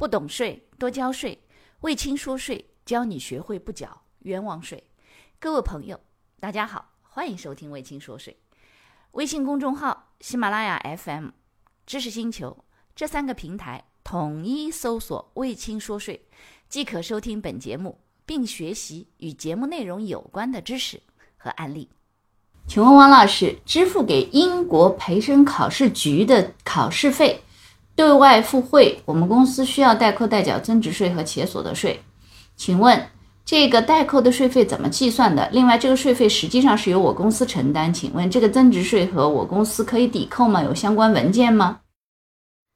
不懂税，多交税。魏青说税，教你学会不缴冤枉税。各位朋友，大家好，欢迎收听魏青说税。微信公众号、喜马拉雅 FM、知识星球这三个平台统一搜索“魏青说税”，即可收听本节目，并学习与节目内容有关的知识和案例。请问王老师，支付给英国培生考试局的考试费？对外付汇，我们公司需要代扣代缴增值税和企业所得税。请问这个代扣的税费怎么计算的？另外，这个税费实际上是由我公司承担。请问这个增值税和我公司可以抵扣吗？有相关文件吗？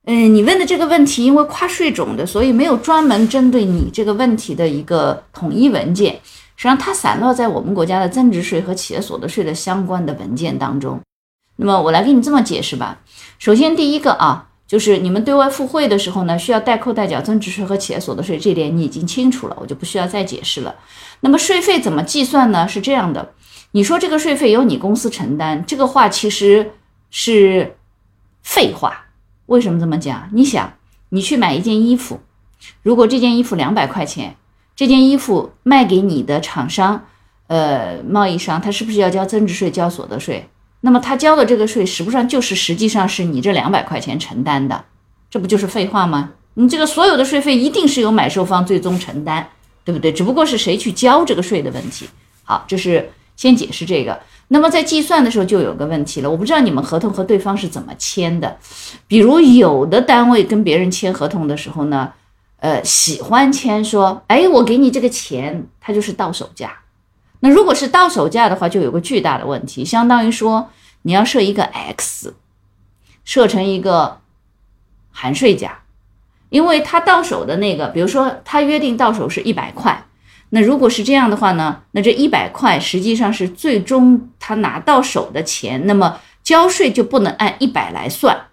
嗯，你问的这个问题，因为跨税种的，所以没有专门针对你这个问题的一个统一文件。实际上，它散落在我们国家的增值税和企业所得税的相关的文件当中。那么，我来给你这么解释吧。首先，第一个啊。就是你们对外付汇的时候呢，需要代扣代缴增值税和企业所得税，这点你已经清楚了，我就不需要再解释了。那么税费怎么计算呢？是这样的，你说这个税费由你公司承担，这个话其实是废话。为什么这么讲？你想，你去买一件衣服，如果这件衣服两百块钱，这件衣服卖给你的厂商，呃，贸易商，他是不是要交增值税、交所得税？那么他交的这个税，实际上就是实际上是你这两百块钱承担的，这不就是废话吗？你这个所有的税费一定是由买受方最终承担，对不对？只不过是谁去交这个税的问题。好，这是先解释这个。那么在计算的时候就有个问题了，我不知道你们合同和对方是怎么签的。比如有的单位跟别人签合同的时候呢，呃，喜欢签说，哎，我给你这个钱，它就是到手价。那如果是到手价的话，就有个巨大的问题，相当于说你要设一个 X，设成一个含税价，因为他到手的那个，比如说他约定到手是一百块，那如果是这样的话呢，那这一百块实际上是最终他拿到手的钱，那么交税就不能按一百来算，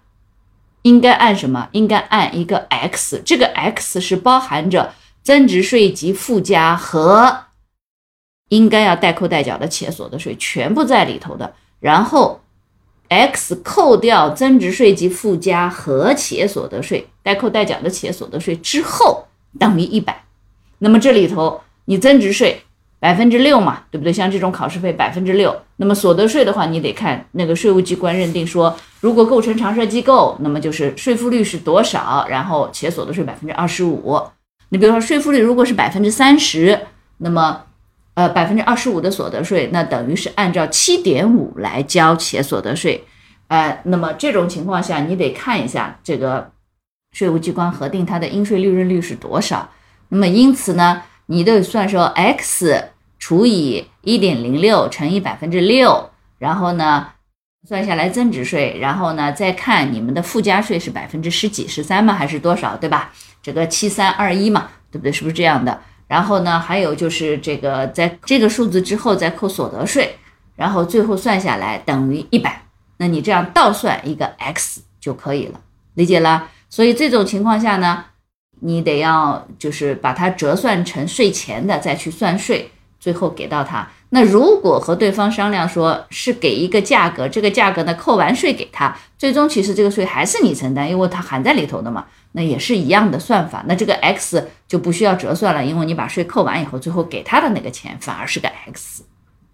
应该按什么？应该按一个 X，这个 X 是包含着增值税及附加和。应该要代扣代缴的企业所得税全部在里头的，然后 x 扣掉增值税及附加和企业所得税，代扣代缴的企业所得税之后等于一百。那么这里头你增值税百分之六嘛，对不对？像这种考试费百分之六，那么所得税的话，你得看那个税务机关认定说，如果构成常设机构，那么就是税负率是多少，然后企业所得税百分之二十五。你比如说税负率如果是百分之三十，那么呃，百分之二十五的所得税，那等于是按照七点五来交企业所得税，呃，那么这种情况下，你得看一下这个税务机关核定它的应税利润率是多少。那么因此呢，你得算说 x 除以一点零六乘以百分之六，然后呢算下来增值税，然后呢再看你们的附加税是百分之十几、十三吗？还是多少？对吧？这个七三二一嘛，对不对？是不是这样的？然后呢，还有就是这个，在这个数字之后再扣所得税，然后最后算下来等于一百，那你这样倒算一个 x 就可以了，理解了？所以这种情况下呢，你得要就是把它折算成税前的再去算税，最后给到他。那如果和对方商量说是给一个价格，这个价格呢扣完税给他，最终其实这个税还是你承担，因为它含在里头的嘛。那也是一样的算法，那这个 x 就不需要折算了，因为你把税扣完以后，最后给他的那个钱反而是个 x，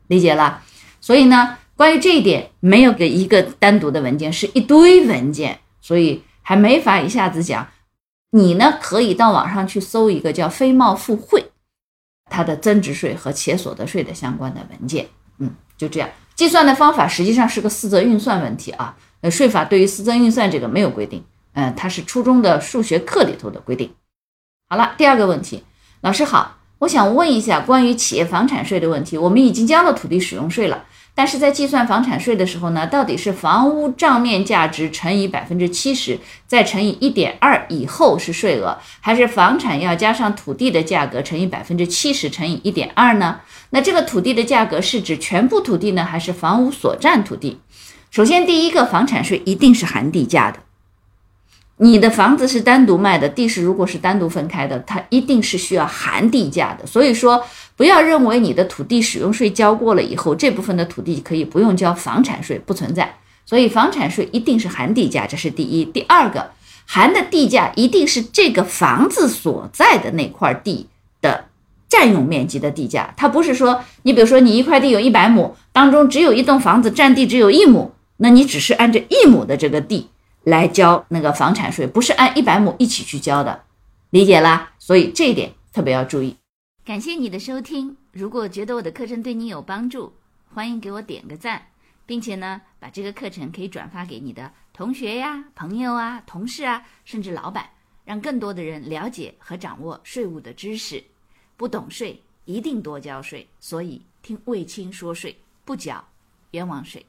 理解了？所以呢，关于这一点，没有给一个单独的文件，是一堆文件，所以还没法一下子讲。你呢，可以到网上去搜一个叫“非贸付汇”，它的增值税和企业所得税的相关的文件。嗯，就这样，计算的方法实际上是个四则运算问题啊。呃，税法对于四则运算这个没有规定。嗯，它是初中的数学课里头的规定。好了，第二个问题，老师好，我想问一下关于企业房产税的问题。我们已经交了土地使用税了，但是在计算房产税的时候呢，到底是房屋账面价值乘以百分之七十，再乘以一点二以后是税额，还是房产要加上土地的价格乘以百分之七十乘以一点二呢？那这个土地的价格是指全部土地呢，还是房屋所占土地？首先，第一个房产税一定是含地价的。你的房子是单独卖的，地是如果是单独分开的，它一定是需要含地价的。所以说，不要认为你的土地使用税交过了以后，这部分的土地可以不用交房产税，不存在。所以房产税一定是含地价，这是第一。第二个，含的地价一定是这个房子所在的那块地的占用面积的地价，它不是说你比如说你一块地有一百亩，当中只有一栋房子占地只有一亩，那你只是按这一亩的这个地来交那个房产税，不是按一百亩一起去交的，理解啦？所以这一点特别要注意。感谢你的收听，如果觉得我的课程对你有帮助，欢迎给我点个赞。并且呢，把这个课程可以转发给你的同学呀、朋友啊、同事啊，甚至老板，让更多的人了解和掌握税务的知识。不懂税，一定多交税。所以听卫青说税，不缴冤枉税。